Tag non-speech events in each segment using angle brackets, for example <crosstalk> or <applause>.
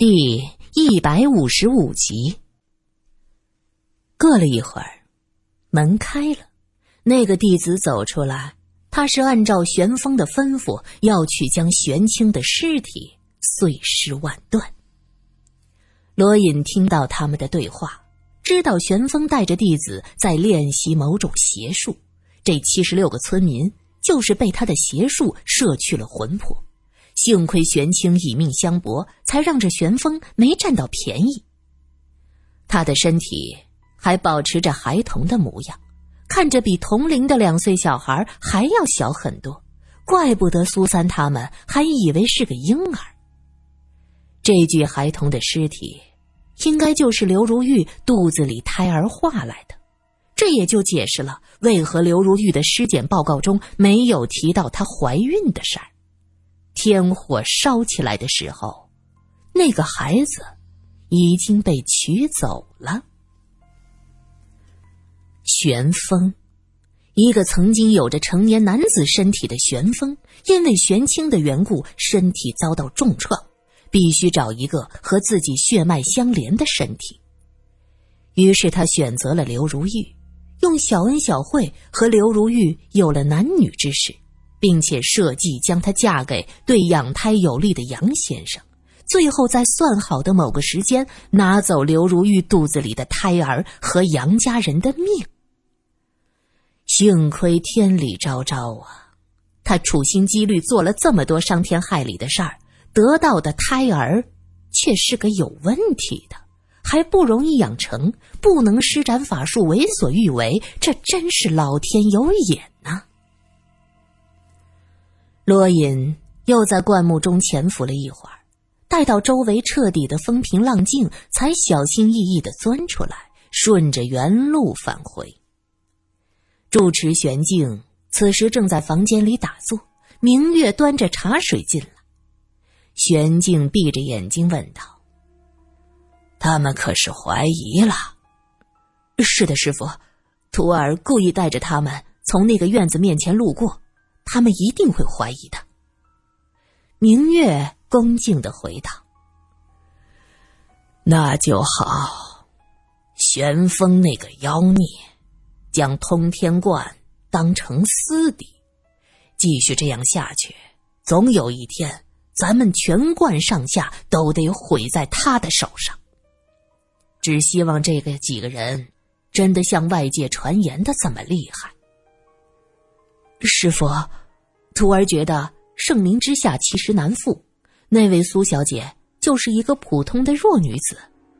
第一百五十五集。过了一会儿，门开了，那个弟子走出来。他是按照玄风的吩咐，要去将玄清的尸体碎尸万段。罗隐听到他们的对话，知道玄风带着弟子在练习某种邪术。这七十六个村民就是被他的邪术摄去了魂魄。幸亏玄清以命相搏，才让这玄风没占到便宜。他的身体还保持着孩童的模样，看着比同龄的两岁小孩还要小很多，怪不得苏三他们还以为是个婴儿。这具孩童的尸体，应该就是刘如玉肚子里胎儿化来的，这也就解释了为何刘如玉的尸检报告中没有提到她怀孕的事儿。天火烧起来的时候，那个孩子已经被取走了。玄风，一个曾经有着成年男子身体的玄风，因为玄清的缘故，身体遭到重创，必须找一个和自己血脉相连的身体。于是他选择了刘如玉，用小恩小惠和刘如玉有了男女之事。并且设计将她嫁给对养胎有利的杨先生，最后在算好的某个时间拿走刘如玉肚子里的胎儿和杨家人的命。幸亏天理昭昭啊，他处心积虑做了这么多伤天害理的事儿，得到的胎儿却是个有问题的，还不容易养成，不能施展法术为所欲为，这真是老天有眼呐！罗隐又在灌木中潜伏了一会儿，待到周围彻底的风平浪静，才小心翼翼的钻出来，顺着原路返回。住持玄静此时正在房间里打坐，明月端着茶水进来。玄静闭着眼睛问道：“他们可是怀疑了？”“是的，师傅，徒儿故意带着他们从那个院子面前路过。”他们一定会怀疑的。明月恭敬的回答：“那就好。玄风那个妖孽，将通天观当成私邸，继续这样下去，总有一天，咱们全观上下都得毁在他的手上。只希望这个几个人，真的像外界传言的这么厉害。”师傅。徒儿觉得盛名之下其实难副，那位苏小姐就是一个普通的弱女子，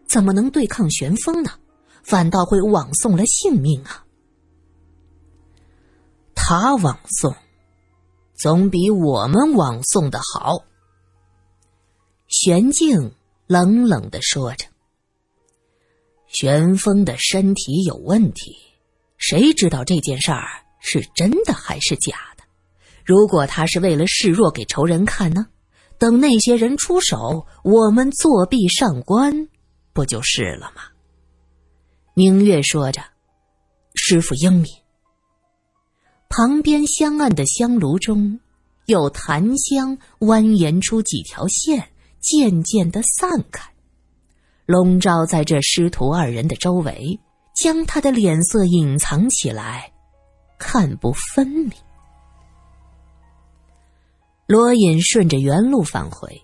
怎么能对抗玄风呢？反倒会枉送了性命啊！他枉送，总比我们枉送的好。玄静冷冷的说着：“玄风的身体有问题，谁知道这件事儿是真的还是假的？”如果他是为了示弱给仇人看呢？等那些人出手，我们作弊上官，不就是了吗？明月说着：“师傅英明。”旁边香案的香炉中，有檀香蜿蜒出几条线，渐渐的散开，笼罩在这师徒二人的周围，将他的脸色隐藏起来，看不分明。罗隐顺着原路返回，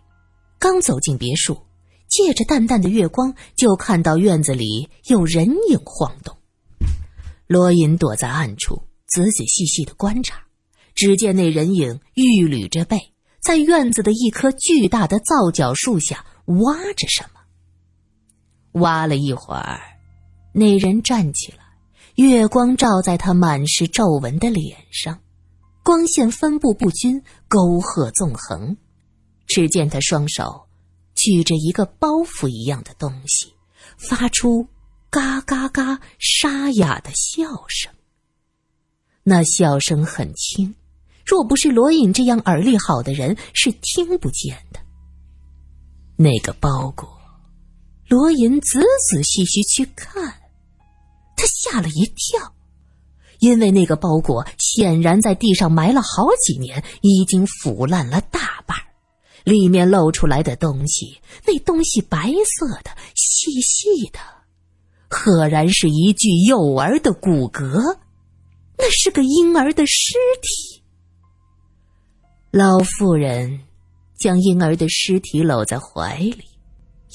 刚走进别墅，借着淡淡的月光，就看到院子里有人影晃动。罗隐躲在暗处，仔仔细细的观察，只见那人影玉捋着背，在院子的一棵巨大的皂角树下挖着什么。挖了一会儿，那人站起来，月光照在他满是皱纹的脸上。光线分布不均，沟壑纵横。只见他双手举着一个包袱一样的东西，发出嘎嘎嘎沙哑的笑声。那笑声很轻，若不是罗隐这样耳力好的人，是听不见的。那个包裹，罗隐仔仔细细去看，他吓了一跳。因为那个包裹显然在地上埋了好几年，已经腐烂了大半里面露出来的东西，那东西白色的、细细的，赫然是一具幼儿的骨骼，那是个婴儿的尸体。老妇人将婴儿的尸体搂在怀里，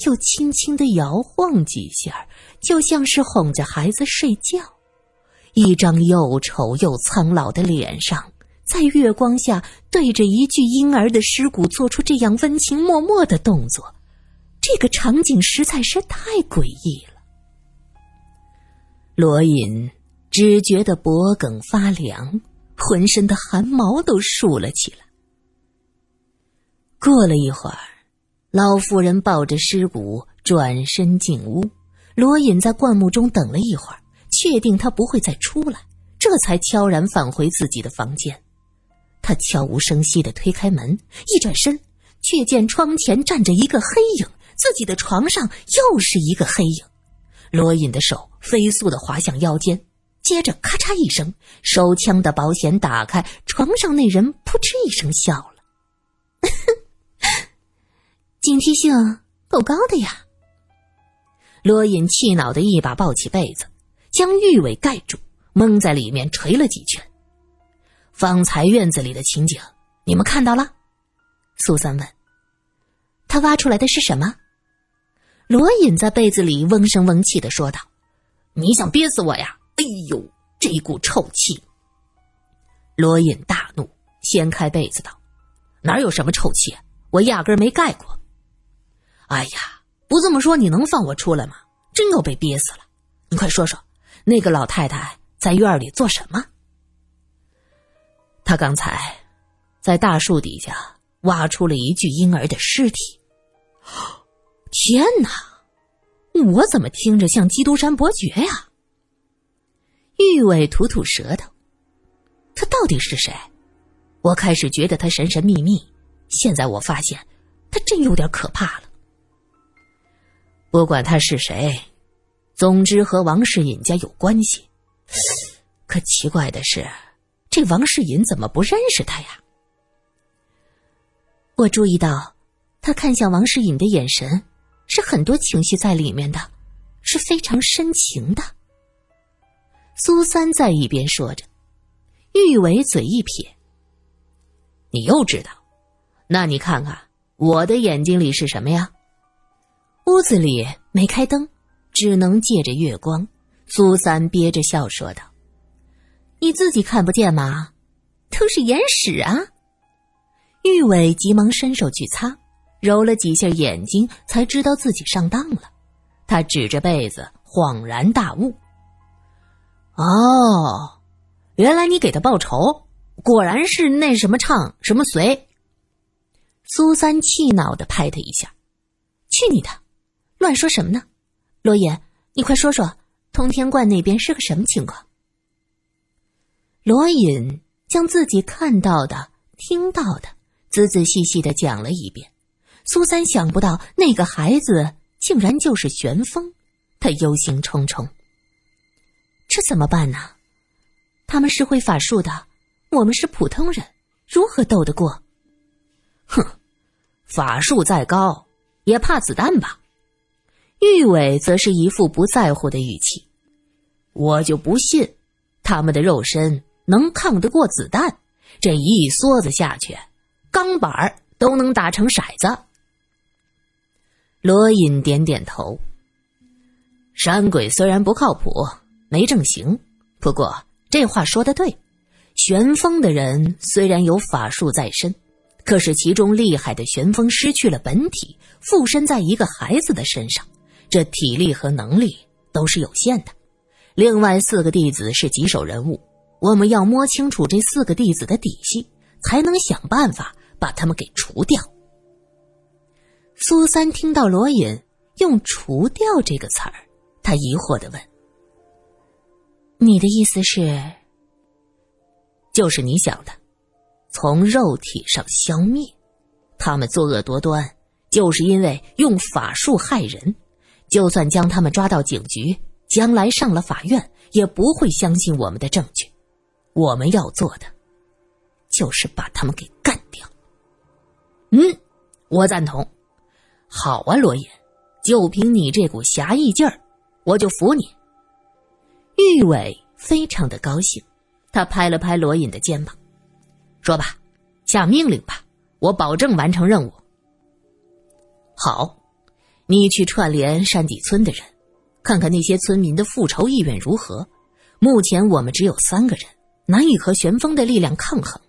又轻轻的摇晃几下，就像是哄着孩子睡觉。一张又丑又苍老的脸上。在月光下，对着一具婴儿的尸骨做出这样温情脉脉的动作，这个场景实在是太诡异了。罗隐只觉得脖颈发凉，浑身的汗毛都竖了起来。过了一会儿，老妇人抱着尸骨转身进屋，罗隐在灌木中等了一会儿，确定他不会再出来，这才悄然返回自己的房间。他悄无声息地推开门，一转身，却见窗前站着一个黑影，自己的床上又是一个黑影。罗隐的手飞速地滑向腰间，接着咔嚓一声，手枪的保险打开，床上那人扑哧一声笑了，警惕性够高的呀。罗隐气恼的一把抱起被子，将玉伟盖住，蒙在里面捶了几拳。方才院子里的情景，你们看到了？苏三问。他挖出来的是什么？罗隐在被子里嗡声嗡气的说道：“你想憋死我呀？哎呦，这一股臭气！”罗隐大怒，掀开被子道：“哪有什么臭气？我压根没盖过。”哎呀，不这么说，你能放我出来吗？真要被憋死了！你快说说，那个老太太在院里做什么？他刚才在大树底下挖出了一具婴儿的尸体。天哪！我怎么听着像基督山伯爵呀？玉伟吐吐舌头。他到底是谁？我开始觉得他神神秘秘，现在我发现他真有点可怕了。不管他是谁，总之和王世隐家有关系。可奇怪的是。这王世隐怎么不认识他呀？我注意到，他看向王世隐的眼神是很多情绪在里面的，是非常深情的。苏三在一边说着，玉伟嘴一撇：“你又知道？那你看看我的眼睛里是什么呀？”屋子里没开灯，只能借着月光。苏三憋着笑说道。你自己看不见吗？都是眼屎啊！玉伟急忙伸手去擦，揉了几下眼睛，才知道自己上当了。他指着被子，恍然大悟：“哦，原来你给他报仇，果然是那什么唱什么随。”苏三气恼的拍他一下：“去你的，乱说什么呢？罗隐，你快说说，通天观那边是个什么情况？”罗隐将自己看到的、听到的仔仔细细的讲了一遍。苏三想不到那个孩子竟然就是玄风，他忧心忡忡。这怎么办呢？他们是会法术的，我们是普通人，如何斗得过？哼，法术再高也怕子弹吧？玉伟则是一副不在乎的语气：“我就不信他们的肉身。”能抗得过子弹？这一梭子下去，钢板都能打成骰子。罗隐点点头。山鬼虽然不靠谱，没正形，不过这话说的对。玄风的人虽然有法术在身，可是其中厉害的玄风失去了本体，附身在一个孩子的身上，这体力和能力都是有限的。另外四个弟子是棘手人物。我们要摸清楚这四个弟子的底细，才能想办法把他们给除掉。苏三听到罗隐用“除掉”这个词儿，他疑惑的问：“你的意思是？就是你想的，从肉体上消灭他们作恶多端，就是因为用法术害人。就算将他们抓到警局，将来上了法院，也不会相信我们的证据。”我们要做的，就是把他们给干掉。嗯，我赞同。好啊，罗隐，就凭你这股侠义劲儿，我就服你。玉伟非常的高兴，他拍了拍罗隐的肩膀，说吧，下命令吧，我保证完成任务。好，你去串联山底村的人，看看那些村民的复仇意愿如何。目前我们只有三个人，难以和旋风的力量抗衡。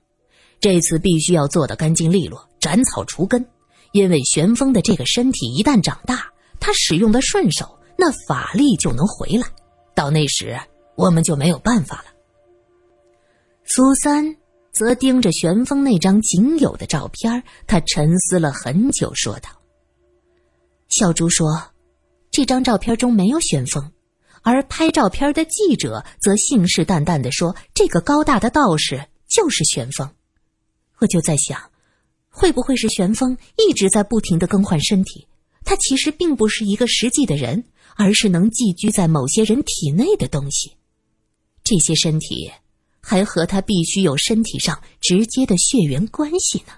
这次必须要做得干净利落，斩草除根。因为旋风的这个身体一旦长大，他使用的顺手，那法力就能回来。到那时，我们就没有办法了。苏三则盯着旋风那张仅有的照片，他沉思了很久，说道：“小猪说，这张照片中没有旋风，而拍照片的记者则信誓旦旦的说，这个高大的道士就是旋风。”我就在想，会不会是旋风一直在不停的更换身体？他其实并不是一个实际的人，而是能寄居在某些人体内的东西。这些身体还和他必须有身体上直接的血缘关系呢。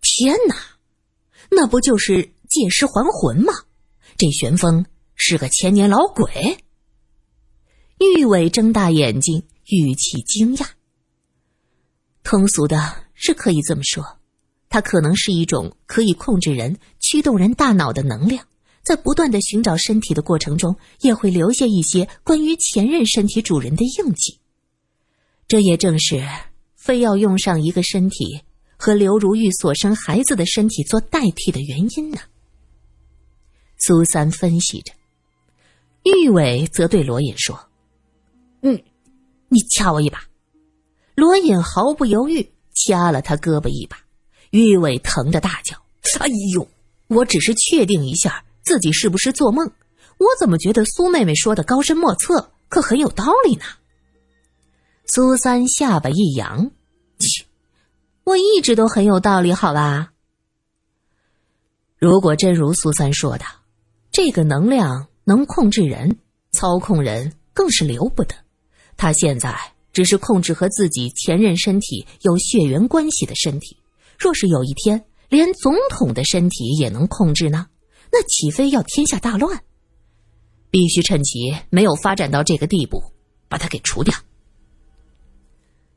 天哪，那不就是借尸还魂吗？这玄风是个千年老鬼。玉伟睁大眼睛，语气惊讶。通俗的是可以这么说，它可能是一种可以控制人、驱动人大脑的能量，在不断的寻找身体的过程中，也会留下一些关于前任身体主人的印记。这也正是非要用上一个身体和刘如玉所生孩子的身体做代替的原因呢。苏三分析着，玉伟则对罗隐说：“嗯，你掐我一把。”罗隐毫不犹豫掐了他胳膊一把，玉伟疼得大叫：“哎呦！我只是确定一下自己是不是做梦，我怎么觉得苏妹妹说的高深莫测，可很有道理呢？”苏三下巴一扬：“切，我一直都很有道理，好吧？如果真如苏三说的，这个能量能控制人，操控人更是留不得。他现在……”只是控制和自己前任身体有血缘关系的身体，若是有一天连总统的身体也能控制呢？那岂非要天下大乱？必须趁其没有发展到这个地步，把他给除掉。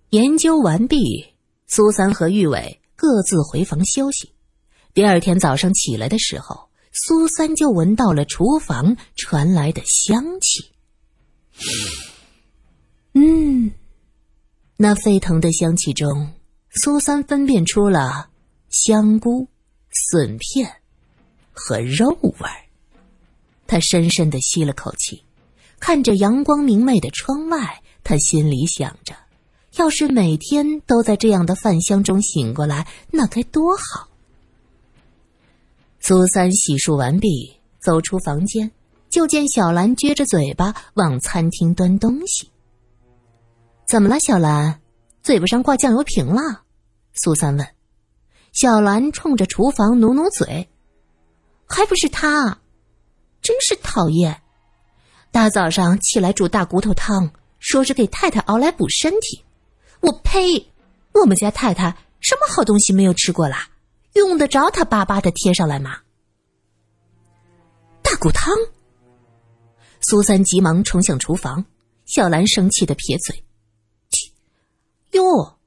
研究完毕，苏三和玉伟各自回房休息。第二天早上起来的时候，苏三就闻到了厨房传来的香气。嗯。那沸腾的香气中，苏三分辨出了香菇、笋片和肉味儿。他深深的吸了口气，看着阳光明媚的窗外，他心里想着：要是每天都在这样的饭香中醒过来，那该多好。苏三洗漱完毕，走出房间，就见小兰撅着嘴巴往餐厅端东西。怎么了，小兰？嘴巴上挂酱油瓶了？苏三问。小兰冲着厨房努努嘴，还不是他，真是讨厌！大早上起来煮大骨头汤，说是给太太熬来补身体。我呸！我们家太太什么好东西没有吃过啦？用得着他巴巴的贴上来吗？大骨汤！苏三急忙冲向厨房，小兰生气的撇嘴。哟，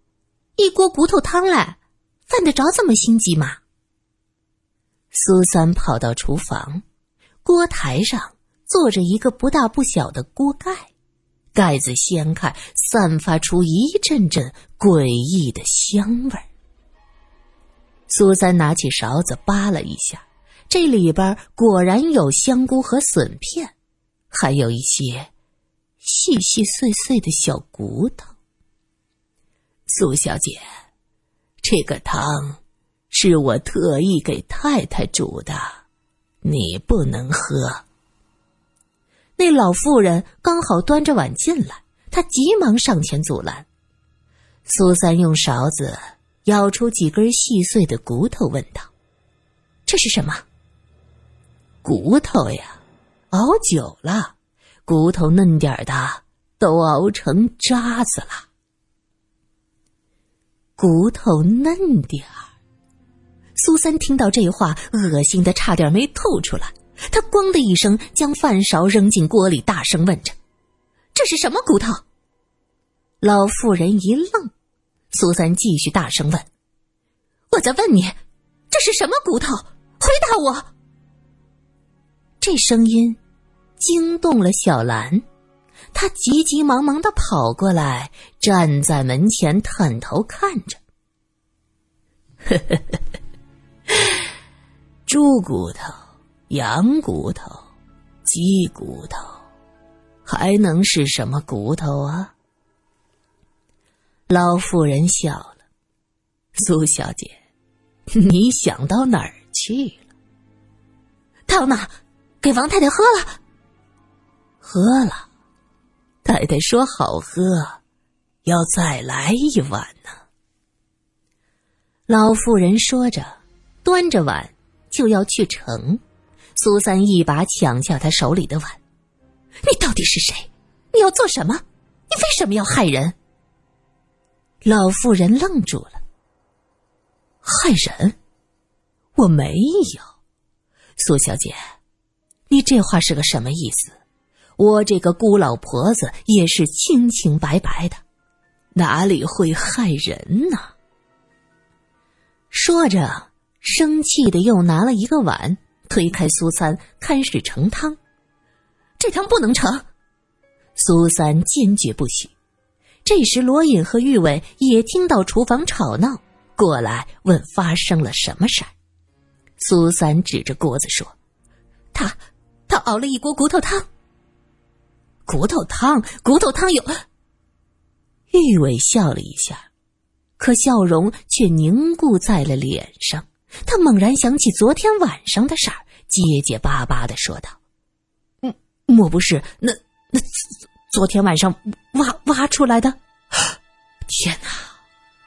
一锅骨头汤嘞，犯得着这么心急吗？苏三跑到厨房，锅台上坐着一个不大不小的锅盖，盖子掀开，散发出一阵阵诡异的香味儿。苏三拿起勺子扒了一下，这里边果然有香菇和笋片，还有一些细细碎碎的小骨头。苏小姐，这个汤是我特意给太太煮的，你不能喝。那老妇人刚好端着碗进来，她急忙上前阻拦。苏三用勺子舀出几根细碎的骨头，问道：“这是什么？”骨头呀，熬久了，骨头嫩点的都熬成渣子了。骨头嫩点儿，苏三听到这话，恶心的差点没吐出来。他“咣”的一声将饭勺扔进锅里，大声问着：“这是什么骨头？”老妇人一愣，苏三继续大声问：“我在问你，这是什么骨头？回答我！”这声音惊动了小兰，她急急忙忙的跑过来，站在门前探头看着。呵呵呵，猪骨头、羊骨头、鸡骨头，还能是什么骨头啊？老妇人笑了，苏小姐，你想到哪儿去了？汤呢？给王太太喝了。喝了，太太说好喝，要再来一碗呢。老妇人说着，端着碗就要去盛。苏三一把抢下他手里的碗：“你到底是谁？你要做什么？你为什么要害人？”老妇人愣住了。害人？我没有，苏小姐，你这话是个什么意思？我这个孤老婆子也是清清白白的，哪里会害人呢？说着，生气的又拿了一个碗，推开苏三，开始盛汤。这汤不能盛，苏三坚决不许。这时，罗隐和玉伟也听到厨房吵闹，过来问发生了什么事儿。苏三指着锅子说：“他，他熬了一锅骨头汤。骨头汤，骨头汤有。”玉伟笑了一下，可笑容却凝固在了脸上。他猛然想起昨天晚上的事儿，结结巴巴的说道：“嗯，莫不是那那？”昨天晚上挖挖出来的，天哪！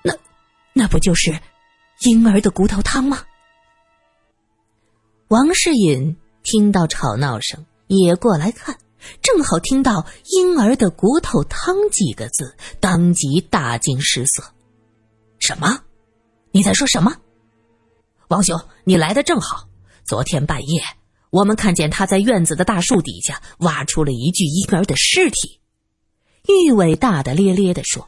那那不就是婴儿的骨头汤吗？王世隐听到吵闹声，也过来看，正好听到“婴儿的骨头汤”几个字，当即大惊失色。什么？你在说什么？王兄，你来的正好。昨天半夜。我们看见他在院子的大树底下挖出了一具婴儿的尸体，玉伟大大咧咧的说。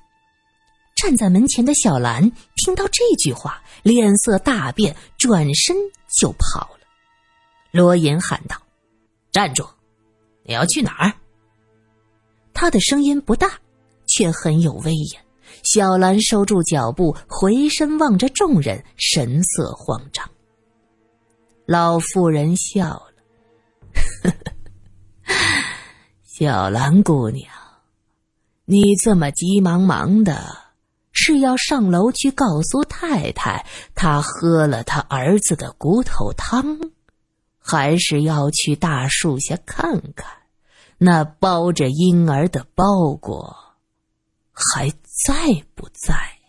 站在门前的小兰听到这句话，脸色大变，转身就跑了。罗隐喊道：“站住！你要去哪儿？”他的声音不大，却很有威严。小兰收住脚步，回身望着众人，神色慌张。老妇人笑了。呵 <laughs> 呵小兰姑娘，你这么急忙忙的，是要上楼去告诉太太她喝了她儿子的骨头汤，还是要去大树下看看那包着婴儿的包裹还在不在？